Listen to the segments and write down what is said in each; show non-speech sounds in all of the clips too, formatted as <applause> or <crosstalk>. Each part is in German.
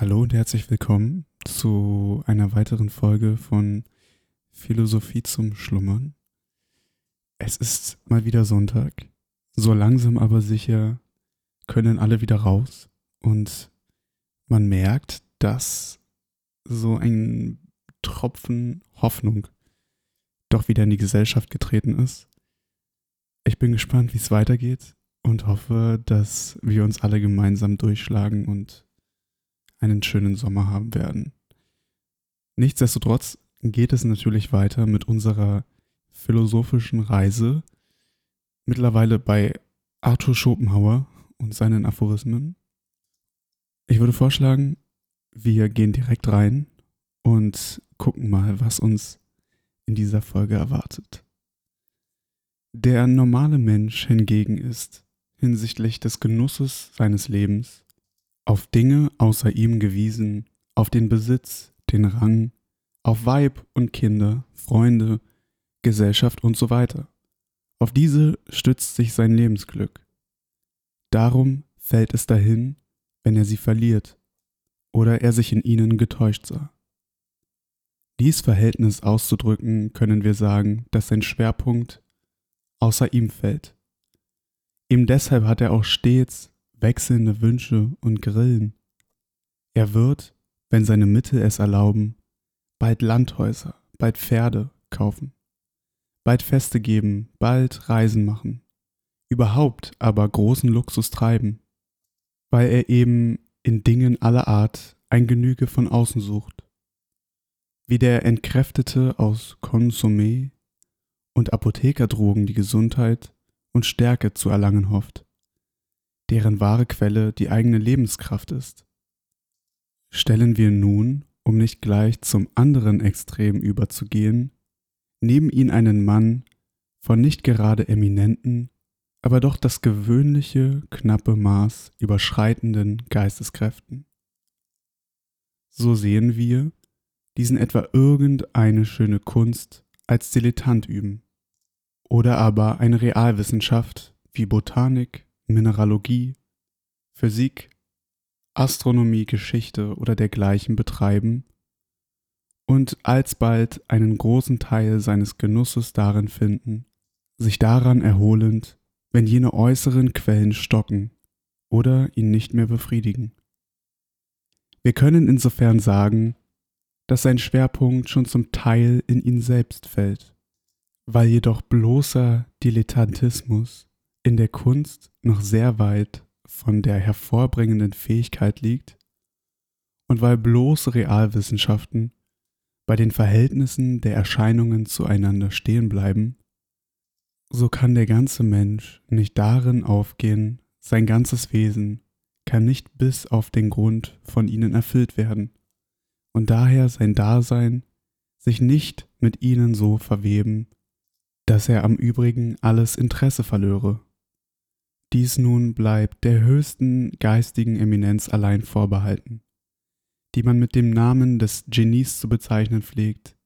Hallo und herzlich willkommen zu einer weiteren Folge von Philosophie zum Schlummern. Es ist mal wieder Sonntag. So langsam aber sicher können alle wieder raus und man merkt, dass so ein Tropfen Hoffnung doch wieder in die Gesellschaft getreten ist. Ich bin gespannt, wie es weitergeht und hoffe, dass wir uns alle gemeinsam durchschlagen und einen schönen Sommer haben werden. Nichtsdestotrotz geht es natürlich weiter mit unserer philosophischen Reise, mittlerweile bei Arthur Schopenhauer und seinen Aphorismen. Ich würde vorschlagen, wir gehen direkt rein und gucken mal, was uns in dieser Folge erwartet. Der normale Mensch hingegen ist, hinsichtlich des Genusses seines Lebens, auf Dinge außer ihm gewiesen, auf den Besitz, den Rang, auf Weib und Kinder, Freunde, Gesellschaft und so weiter. Auf diese stützt sich sein Lebensglück. Darum fällt es dahin, wenn er sie verliert oder er sich in ihnen getäuscht sah. Dies Verhältnis auszudrücken, können wir sagen, dass sein Schwerpunkt außer ihm fällt. Ihm deshalb hat er auch stets wechselnde Wünsche und Grillen. Er wird, wenn seine Mittel es erlauben, bald Landhäuser, bald Pferde kaufen, bald Feste geben, bald Reisen machen, überhaupt aber großen Luxus treiben, weil er eben in Dingen aller Art ein Genüge von außen sucht. Wie der Entkräftete aus Konsumé und Apothekerdrogen die Gesundheit und Stärke zu erlangen hofft deren wahre Quelle die eigene Lebenskraft ist. Stellen wir nun, um nicht gleich zum anderen Extrem überzugehen, neben ihn einen Mann von nicht gerade eminenten, aber doch das gewöhnliche, knappe Maß überschreitenden Geisteskräften. So sehen wir diesen etwa irgendeine schöne Kunst als Dilettant üben, oder aber eine Realwissenschaft wie Botanik, Mineralogie, Physik, Astronomie, Geschichte oder dergleichen betreiben und alsbald einen großen Teil seines Genusses darin finden, sich daran erholend, wenn jene äußeren Quellen stocken oder ihn nicht mehr befriedigen. Wir können insofern sagen, dass sein Schwerpunkt schon zum Teil in ihn selbst fällt, weil jedoch bloßer Dilettantismus in der Kunst noch sehr weit von der hervorbringenden Fähigkeit liegt und weil bloße Realwissenschaften bei den Verhältnissen der Erscheinungen zueinander stehen bleiben, so kann der ganze Mensch nicht darin aufgehen, sein ganzes Wesen kann nicht bis auf den Grund von ihnen erfüllt werden und daher sein Dasein sich nicht mit ihnen so verweben, dass er am übrigen alles Interesse verlöre. Dies nun bleibt der höchsten geistigen Eminenz allein vorbehalten, die man mit dem Namen des Genies zu bezeichnen pflegt,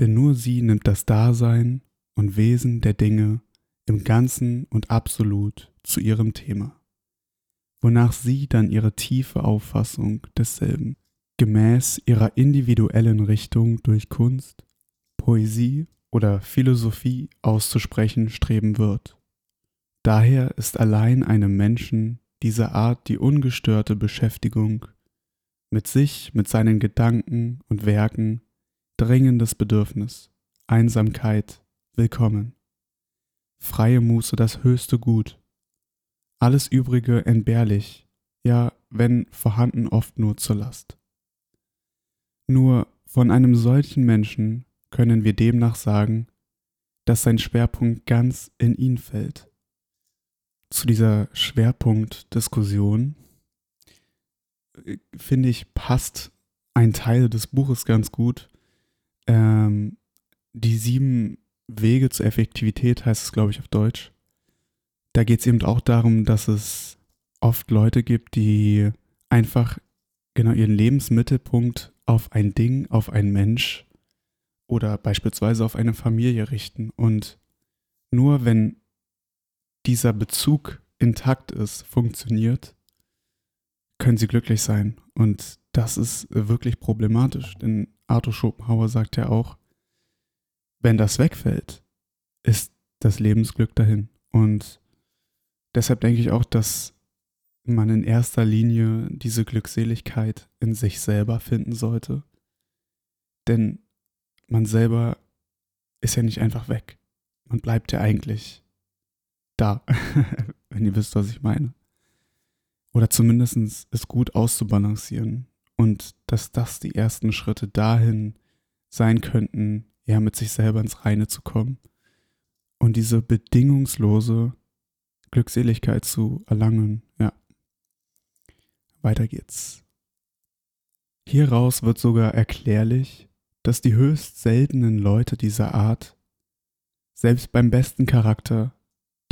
denn nur sie nimmt das Dasein und Wesen der Dinge im Ganzen und absolut zu ihrem Thema, wonach sie dann ihre tiefe Auffassung desselben gemäß ihrer individuellen Richtung durch Kunst, Poesie oder Philosophie auszusprechen streben wird. Daher ist allein einem Menschen dieser Art die ungestörte Beschäftigung mit sich, mit seinen Gedanken und Werken dringendes Bedürfnis, Einsamkeit. Willkommen, freie Muße das höchste Gut, alles übrige entbehrlich, ja, wenn vorhanden oft nur zur Last. Nur von einem solchen Menschen können wir demnach sagen, dass sein Schwerpunkt ganz in ihn fällt zu dieser Schwerpunktdiskussion, äh, finde ich, passt ein Teil des Buches ganz gut. Ähm, die sieben Wege zur Effektivität heißt es, glaube ich, auf Deutsch. Da geht es eben auch darum, dass es oft Leute gibt, die einfach genau ihren Lebensmittelpunkt auf ein Ding, auf einen Mensch oder beispielsweise auf eine Familie richten. Und nur wenn dieser Bezug intakt ist, funktioniert, können sie glücklich sein. Und das ist wirklich problematisch, denn Arthur Schopenhauer sagt ja auch, wenn das wegfällt, ist das Lebensglück dahin. Und deshalb denke ich auch, dass man in erster Linie diese Glückseligkeit in sich selber finden sollte. Denn man selber ist ja nicht einfach weg. Man bleibt ja eigentlich da, <laughs> wenn ihr wisst, was ich meine. Oder zumindest es gut auszubalancieren und dass das die ersten Schritte dahin sein könnten, ja, mit sich selber ins Reine zu kommen und diese bedingungslose Glückseligkeit zu erlangen, ja. Weiter geht's. Hieraus wird sogar erklärlich, dass die höchst seltenen Leute dieser Art, selbst beim besten Charakter,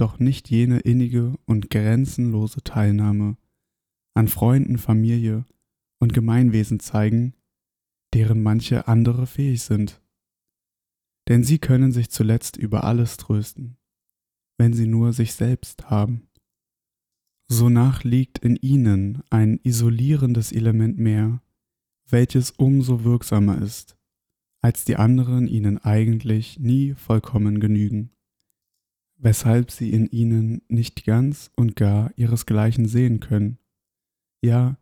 doch nicht jene innige und grenzenlose Teilnahme an Freunden, Familie und Gemeinwesen zeigen, deren manche andere fähig sind. Denn sie können sich zuletzt über alles trösten, wenn sie nur sich selbst haben. Sonach liegt in ihnen ein isolierendes Element mehr, welches umso wirksamer ist, als die anderen ihnen eigentlich nie vollkommen genügen, weshalb sie in ihnen nicht ganz und gar ihresgleichen sehen können, ja,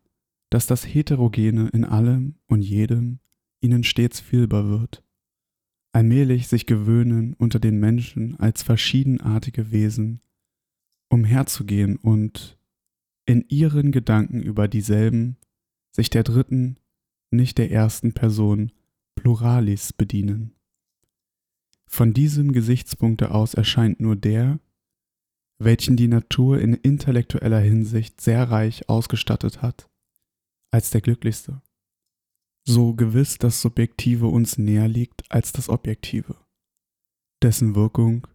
dass das Heterogene in allem und jedem ihnen stets fühlbar wird, allmählich sich gewöhnen unter den Menschen als verschiedenartige Wesen, umherzugehen und in ihren Gedanken über dieselben sich der dritten, nicht der ersten Person Pluralis bedienen. Von diesem Gesichtspunkte aus erscheint nur der, welchen die Natur in intellektueller Hinsicht sehr reich ausgestattet hat, als der glücklichste. So gewiss das Subjektive uns näher liegt als das Objektive, dessen Wirkung,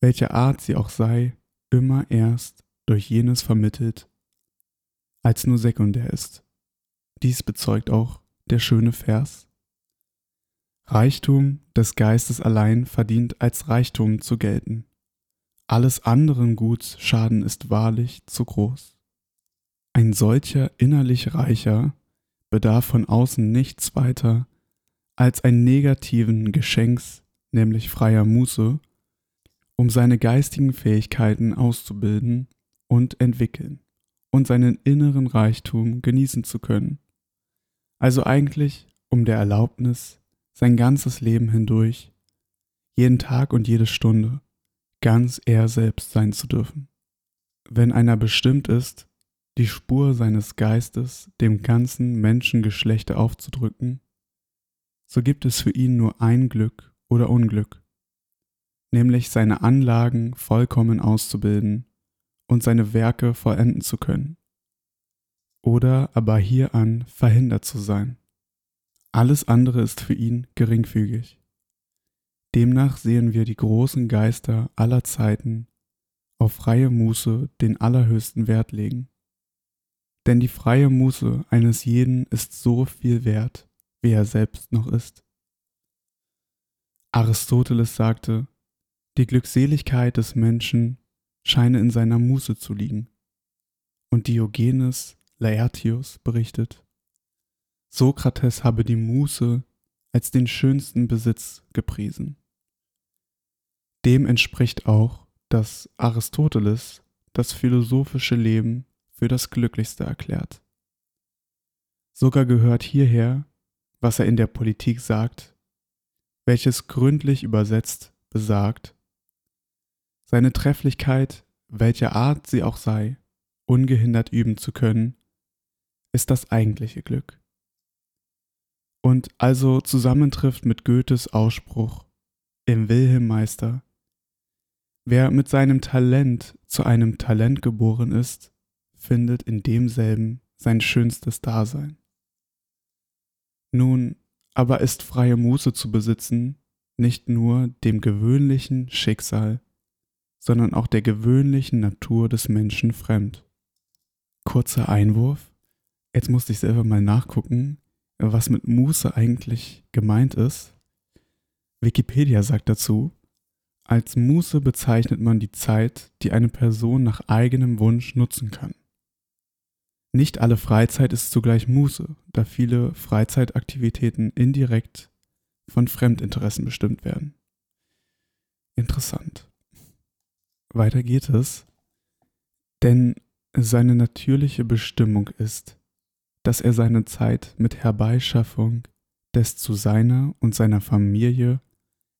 welcher Art sie auch sei, immer erst durch jenes vermittelt, als nur sekundär ist. Dies bezeugt auch der schöne Vers Reichtum des Geistes allein verdient als Reichtum zu gelten. Alles anderen Guts Schaden ist wahrlich zu groß. Ein solcher innerlich Reicher bedarf von außen nichts weiter als einen negativen Geschenks, nämlich freier Muße, um seine geistigen Fähigkeiten auszubilden und entwickeln und seinen inneren Reichtum genießen zu können. Also eigentlich um der Erlaubnis sein ganzes Leben hindurch, jeden Tag und jede Stunde, ganz er selbst sein zu dürfen. Wenn einer bestimmt ist, die Spur seines Geistes dem ganzen Menschengeschlechte aufzudrücken, so gibt es für ihn nur ein Glück oder Unglück, nämlich seine Anlagen vollkommen auszubilden und seine Werke vollenden zu können, oder aber hieran verhindert zu sein. Alles andere ist für ihn geringfügig. Demnach sehen wir die großen Geister aller Zeiten auf freie Muße den allerhöchsten Wert legen. Denn die freie Muße eines jeden ist so viel wert, wie er selbst noch ist. Aristoteles sagte, die Glückseligkeit des Menschen scheine in seiner Muße zu liegen. Und Diogenes Laertius berichtet, Sokrates habe die Muße als den schönsten Besitz gepriesen. Dem entspricht auch, dass Aristoteles das philosophische Leben für das glücklichste erklärt. Sogar gehört hierher, was er in der Politik sagt, welches gründlich übersetzt besagt, seine Trefflichkeit, welcher Art sie auch sei, ungehindert üben zu können, ist das eigentliche Glück und also zusammentrifft mit Goethes Ausspruch im Wilhelm Meister. Wer mit seinem Talent zu einem Talent geboren ist, findet in demselben sein schönstes Dasein. Nun aber ist freie Muße zu besitzen nicht nur dem gewöhnlichen Schicksal, sondern auch der gewöhnlichen Natur des Menschen fremd. Kurzer Einwurf. Jetzt musste ich selber mal nachgucken, was mit Muße eigentlich gemeint ist. Wikipedia sagt dazu, als Muße bezeichnet man die Zeit, die eine Person nach eigenem Wunsch nutzen kann. Nicht alle Freizeit ist zugleich Muße, da viele Freizeitaktivitäten indirekt von Fremdinteressen bestimmt werden. Interessant. Weiter geht es, denn seine natürliche Bestimmung ist, dass er seine Zeit mit Herbeischaffung des zu seiner und seiner Familie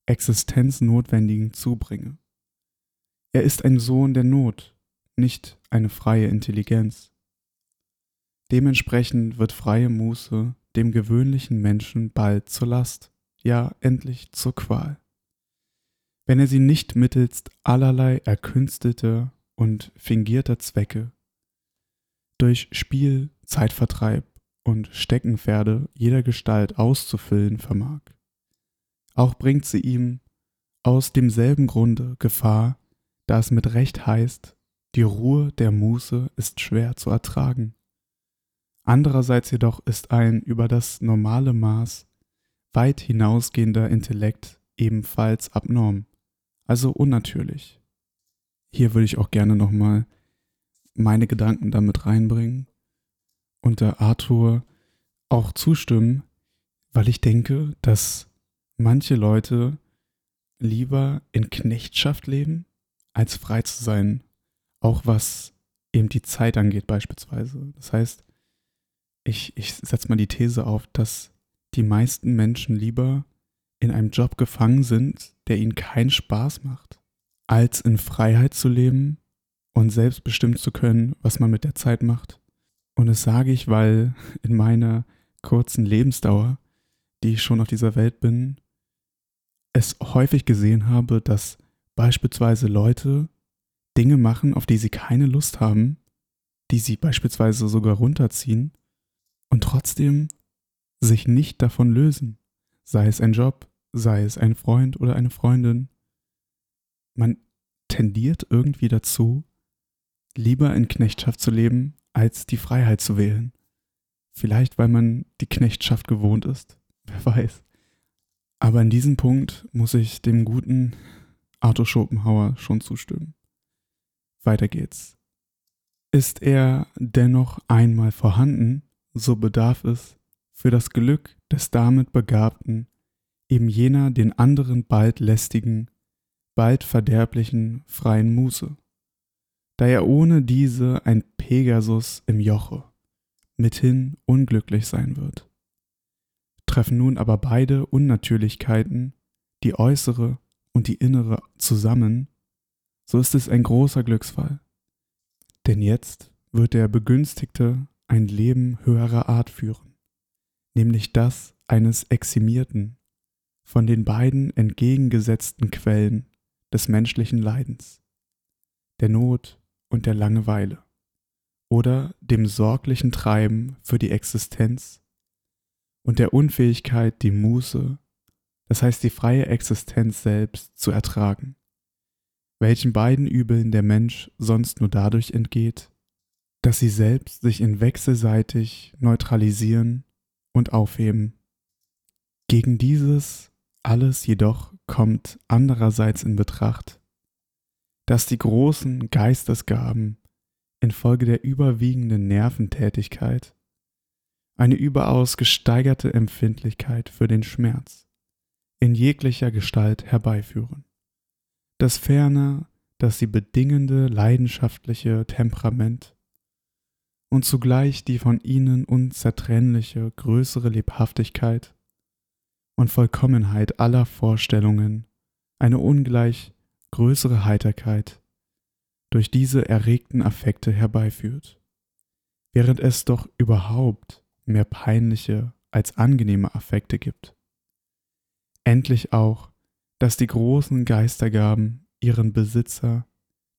Existenznotwendigen zubringe. Er ist ein Sohn der Not, nicht eine freie Intelligenz. Dementsprechend wird freie Muße dem gewöhnlichen Menschen bald zur Last, ja endlich zur Qual. Wenn er sie nicht mittelst allerlei erkünstelter und fingierter Zwecke durch Spiel, Zeitvertreib und Steckenpferde jeder Gestalt auszufüllen vermag. Auch bringt sie ihm aus demselben Grunde Gefahr, da es mit Recht heißt, die Ruhe der Muße ist schwer zu ertragen. Andererseits jedoch ist ein über das normale Maß weit hinausgehender Intellekt ebenfalls abnorm, also unnatürlich. Hier würde ich auch gerne nochmal meine Gedanken damit reinbringen und der Arthur auch zustimmen, weil ich denke, dass manche Leute lieber in Knechtschaft leben, als frei zu sein, auch was eben die Zeit angeht beispielsweise. Das heißt, ich, ich setze mal die These auf, dass die meisten Menschen lieber in einem Job gefangen sind, der ihnen keinen Spaß macht, als in Freiheit zu leben und selbst bestimmen zu können, was man mit der Zeit macht. Und das sage ich, weil in meiner kurzen Lebensdauer, die ich schon auf dieser Welt bin, es häufig gesehen habe, dass beispielsweise Leute Dinge machen, auf die sie keine Lust haben, die sie beispielsweise sogar runterziehen und trotzdem sich nicht davon lösen, sei es ein Job, sei es ein Freund oder eine Freundin. Man tendiert irgendwie dazu, lieber in Knechtschaft zu leben, als die Freiheit zu wählen. Vielleicht, weil man die Knechtschaft gewohnt ist, <laughs> wer weiß. Aber in diesem Punkt muss ich dem guten Arthur Schopenhauer schon zustimmen. Weiter geht's. Ist er dennoch einmal vorhanden, so bedarf es für das Glück des damit Begabten eben jener den anderen bald lästigen, bald verderblichen freien Muße da er ohne diese ein Pegasus im Joche mithin unglücklich sein wird. Treffen nun aber beide Unnatürlichkeiten, die äußere und die innere, zusammen, so ist es ein großer Glücksfall. Denn jetzt wird der Begünstigte ein Leben höherer Art führen, nämlich das eines Eximierten von den beiden entgegengesetzten Quellen des menschlichen Leidens, der Not und der Langeweile oder dem sorglichen Treiben für die Existenz und der Unfähigkeit, die Muße, das heißt die freie Existenz selbst, zu ertragen, welchen beiden Übeln der Mensch sonst nur dadurch entgeht, dass sie selbst sich in wechselseitig neutralisieren und aufheben. Gegen dieses alles jedoch kommt andererseits in Betracht, dass die großen Geistesgaben infolge der überwiegenden Nerventätigkeit eine überaus gesteigerte Empfindlichkeit für den Schmerz in jeglicher Gestalt herbeiführen. Das ferner, dass die bedingende leidenschaftliche Temperament und zugleich die von ihnen unzertrennliche größere Lebhaftigkeit und Vollkommenheit aller Vorstellungen eine ungleich größere Heiterkeit durch diese erregten Affekte herbeiführt, während es doch überhaupt mehr peinliche als angenehme Affekte gibt. Endlich auch, dass die großen Geistergaben ihren Besitzer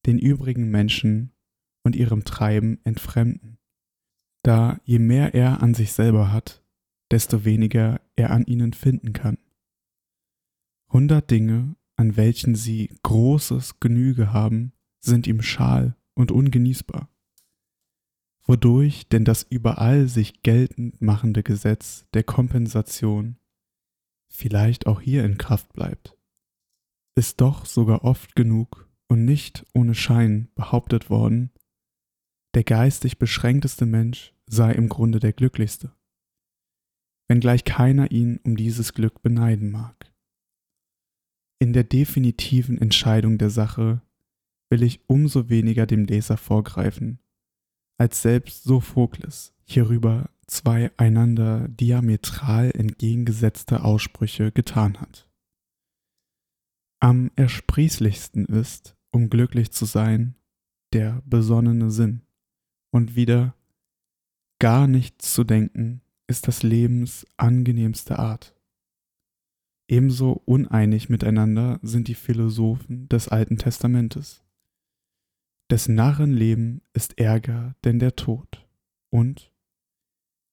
den übrigen Menschen und ihrem Treiben entfremden, da je mehr er an sich selber hat, desto weniger er an ihnen finden kann. Hundert Dinge an welchen sie großes Genüge haben, sind ihm schal und ungenießbar. Wodurch denn das überall sich geltend machende Gesetz der Kompensation vielleicht auch hier in Kraft bleibt, ist doch sogar oft genug und nicht ohne Schein behauptet worden, der geistig beschränkteste Mensch sei im Grunde der glücklichste, wenngleich keiner ihn um dieses Glück beneiden mag. In der definitiven Entscheidung der Sache will ich umso weniger dem Leser vorgreifen, als selbst Sophokles hierüber zwei einander diametral entgegengesetzte Aussprüche getan hat. Am ersprießlichsten ist, um glücklich zu sein, der besonnene Sinn. Und wieder gar nichts zu denken ist das Lebens angenehmste Art. Ebenso uneinig miteinander sind die Philosophen des Alten Testamentes. Des Narren Leben ist ärger denn der Tod. Und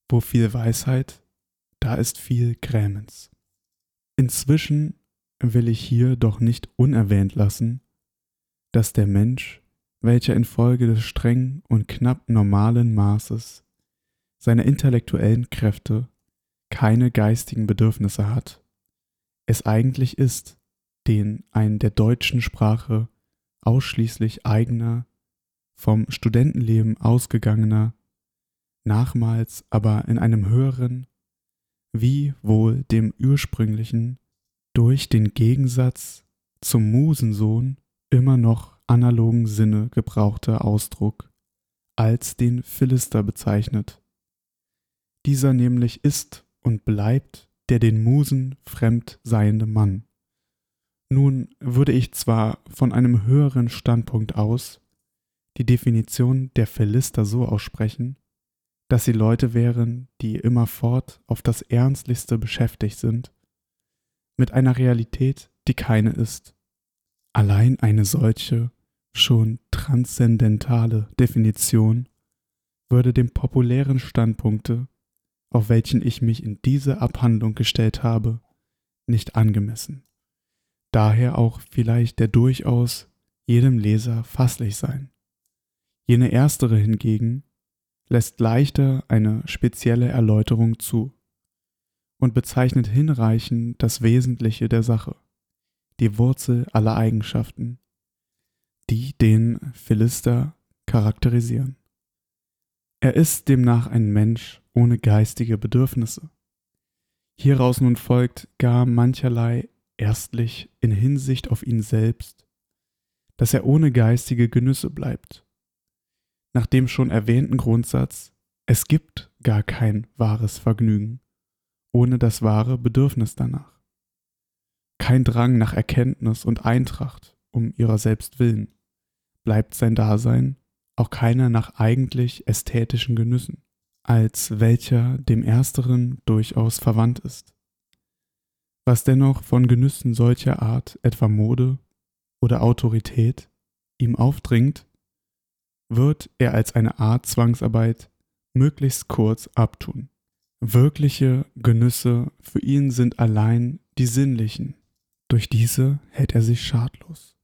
wo viel Weisheit, da ist viel Grämens. Inzwischen will ich hier doch nicht unerwähnt lassen, dass der Mensch, welcher infolge des streng und knapp normalen Maßes seiner intellektuellen Kräfte keine geistigen Bedürfnisse hat, es eigentlich ist, den ein der deutschen Sprache ausschließlich eigener, vom Studentenleben ausgegangener, nachmals aber in einem höheren, wie wohl dem ursprünglichen, durch den Gegensatz zum Musensohn immer noch analogen Sinne gebrauchter Ausdruck als den Philister bezeichnet. Dieser nämlich ist und bleibt der den Musen fremd seiende Mann. Nun würde ich zwar von einem höheren Standpunkt aus die Definition der Philister so aussprechen, dass sie Leute wären, die immerfort auf das Ernstlichste beschäftigt sind, mit einer Realität, die keine ist. Allein eine solche, schon transzendentale Definition würde dem populären Standpunkte, auf welchen ich mich in diese Abhandlung gestellt habe, nicht angemessen. Daher auch vielleicht der durchaus jedem Leser fasslich sein. Jene erstere hingegen lässt leichter eine spezielle Erläuterung zu und bezeichnet hinreichend das Wesentliche der Sache, die Wurzel aller Eigenschaften, die den Philister charakterisieren. Er ist demnach ein Mensch ohne geistige Bedürfnisse. Hieraus nun folgt gar mancherlei erstlich in Hinsicht auf ihn selbst, dass er ohne geistige Genüsse bleibt nach dem schon erwähnten Grundsatz, es gibt gar kein wahres Vergnügen ohne das wahre Bedürfnis danach. Kein Drang nach Erkenntnis und Eintracht um ihrer selbst willen, bleibt sein Dasein auch keiner nach eigentlich ästhetischen Genüssen, als welcher dem ersteren durchaus verwandt ist. Was dennoch von Genüssen solcher Art, etwa Mode oder Autorität, ihm aufdringt, wird er als eine Art Zwangsarbeit möglichst kurz abtun. Wirkliche Genüsse für ihn sind allein die sinnlichen. Durch diese hält er sich schadlos.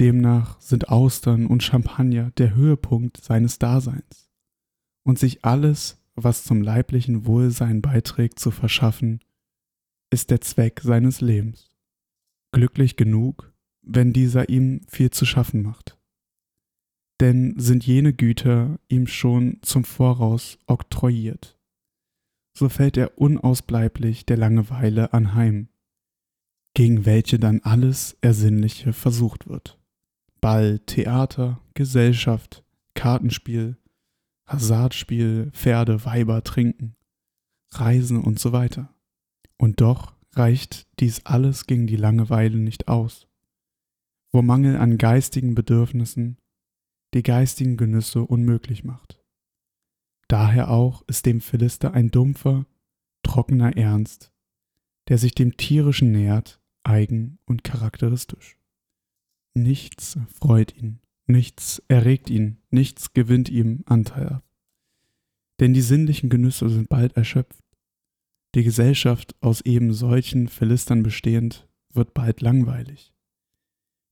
Demnach sind Austern und Champagner der Höhepunkt seines Daseins. Und sich alles, was zum leiblichen Wohlsein beiträgt, zu verschaffen, ist der Zweck seines Lebens. Glücklich genug, wenn dieser ihm viel zu schaffen macht denn sind jene Güter ihm schon zum Voraus oktroyiert. So fällt er unausbleiblich der Langeweile anheim, gegen welche dann alles Ersinnliche versucht wird. Ball, Theater, Gesellschaft, Kartenspiel, Hasardspiel, Pferde, Weiber, Trinken, Reisen und so weiter. Und doch reicht dies alles gegen die Langeweile nicht aus. Wo Mangel an geistigen Bedürfnissen die geistigen Genüsse unmöglich macht. Daher auch ist dem Philister ein dumpfer, trockener Ernst, der sich dem Tierischen nähert, eigen und charakteristisch. Nichts freut ihn, nichts erregt ihn, nichts gewinnt ihm Anteil ab. Denn die sinnlichen Genüsse sind bald erschöpft. Die Gesellschaft aus eben solchen Philistern bestehend wird bald langweilig.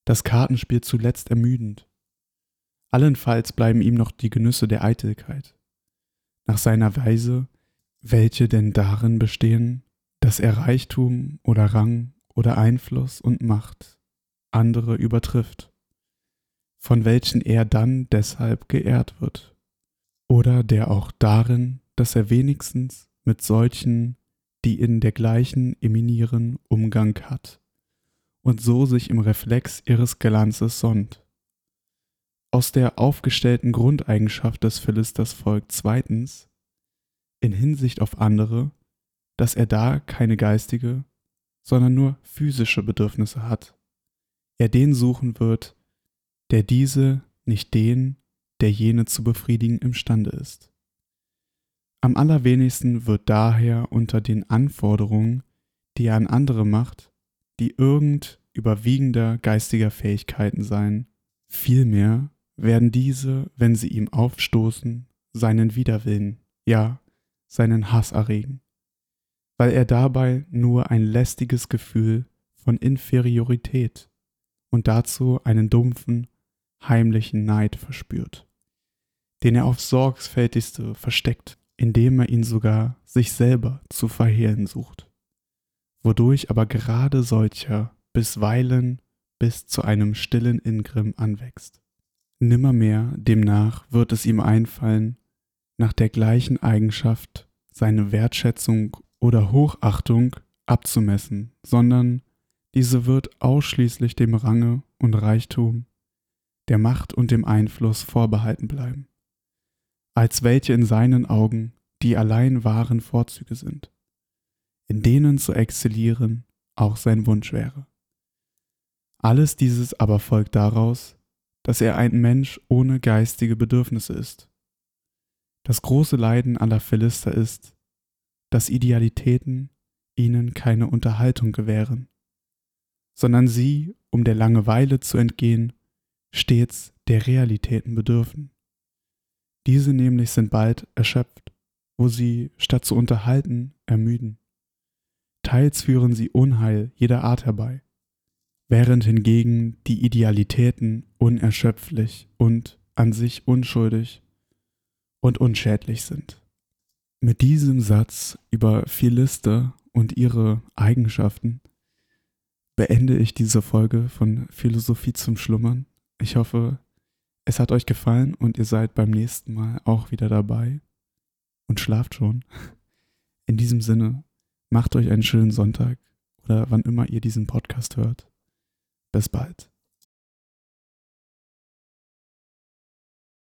Das Kartenspiel zuletzt ermüdend. Allenfalls bleiben ihm noch die Genüsse der Eitelkeit, nach seiner Weise, welche denn darin bestehen, dass er Reichtum oder Rang oder Einfluss und Macht andere übertrifft, von welchen er dann deshalb geehrt wird, oder der auch darin, dass er wenigstens mit solchen, die in dergleichen eminieren, Umgang hat und so sich im Reflex ihres Glanzes sonnt. Aus der aufgestellten Grundeigenschaft des Philisters folgt zweitens, in Hinsicht auf andere, dass er da keine geistige, sondern nur physische Bedürfnisse hat. Er den suchen wird, der diese, nicht den, der jene zu befriedigen imstande ist. Am allerwenigsten wird daher unter den Anforderungen, die er an andere macht, die irgend überwiegender geistiger Fähigkeiten sein, vielmehr werden diese, wenn sie ihm aufstoßen, seinen Widerwillen, ja, seinen Hass erregen, weil er dabei nur ein lästiges Gefühl von Inferiorität und dazu einen dumpfen, heimlichen Neid verspürt, den er aufs sorgfältigste versteckt, indem er ihn sogar sich selber zu verhehlen sucht, wodurch aber gerade solcher bisweilen bis zu einem stillen Ingrimm anwächst. Nimmermehr demnach wird es ihm einfallen, nach der gleichen Eigenschaft seine Wertschätzung oder Hochachtung abzumessen, sondern diese wird ausschließlich dem Range und Reichtum, der Macht und dem Einfluss vorbehalten bleiben, als welche in seinen Augen die allein wahren Vorzüge sind, in denen zu exzellieren auch sein Wunsch wäre. Alles dieses aber folgt daraus, dass er ein Mensch ohne geistige Bedürfnisse ist. Das große Leiden aller Philister ist, dass Idealitäten ihnen keine Unterhaltung gewähren, sondern sie, um der Langeweile zu entgehen, stets der Realitäten bedürfen. Diese nämlich sind bald erschöpft, wo sie, statt zu unterhalten, ermüden. Teils führen sie Unheil jeder Art herbei, während hingegen die Idealitäten unerschöpflich und an sich unschuldig und unschädlich sind. Mit diesem Satz über Philister und ihre Eigenschaften beende ich diese Folge von Philosophie zum Schlummern. Ich hoffe, es hat euch gefallen und ihr seid beim nächsten Mal auch wieder dabei und schlaft schon. In diesem Sinne, macht euch einen schönen Sonntag oder wann immer ihr diesen Podcast hört. Bis bald.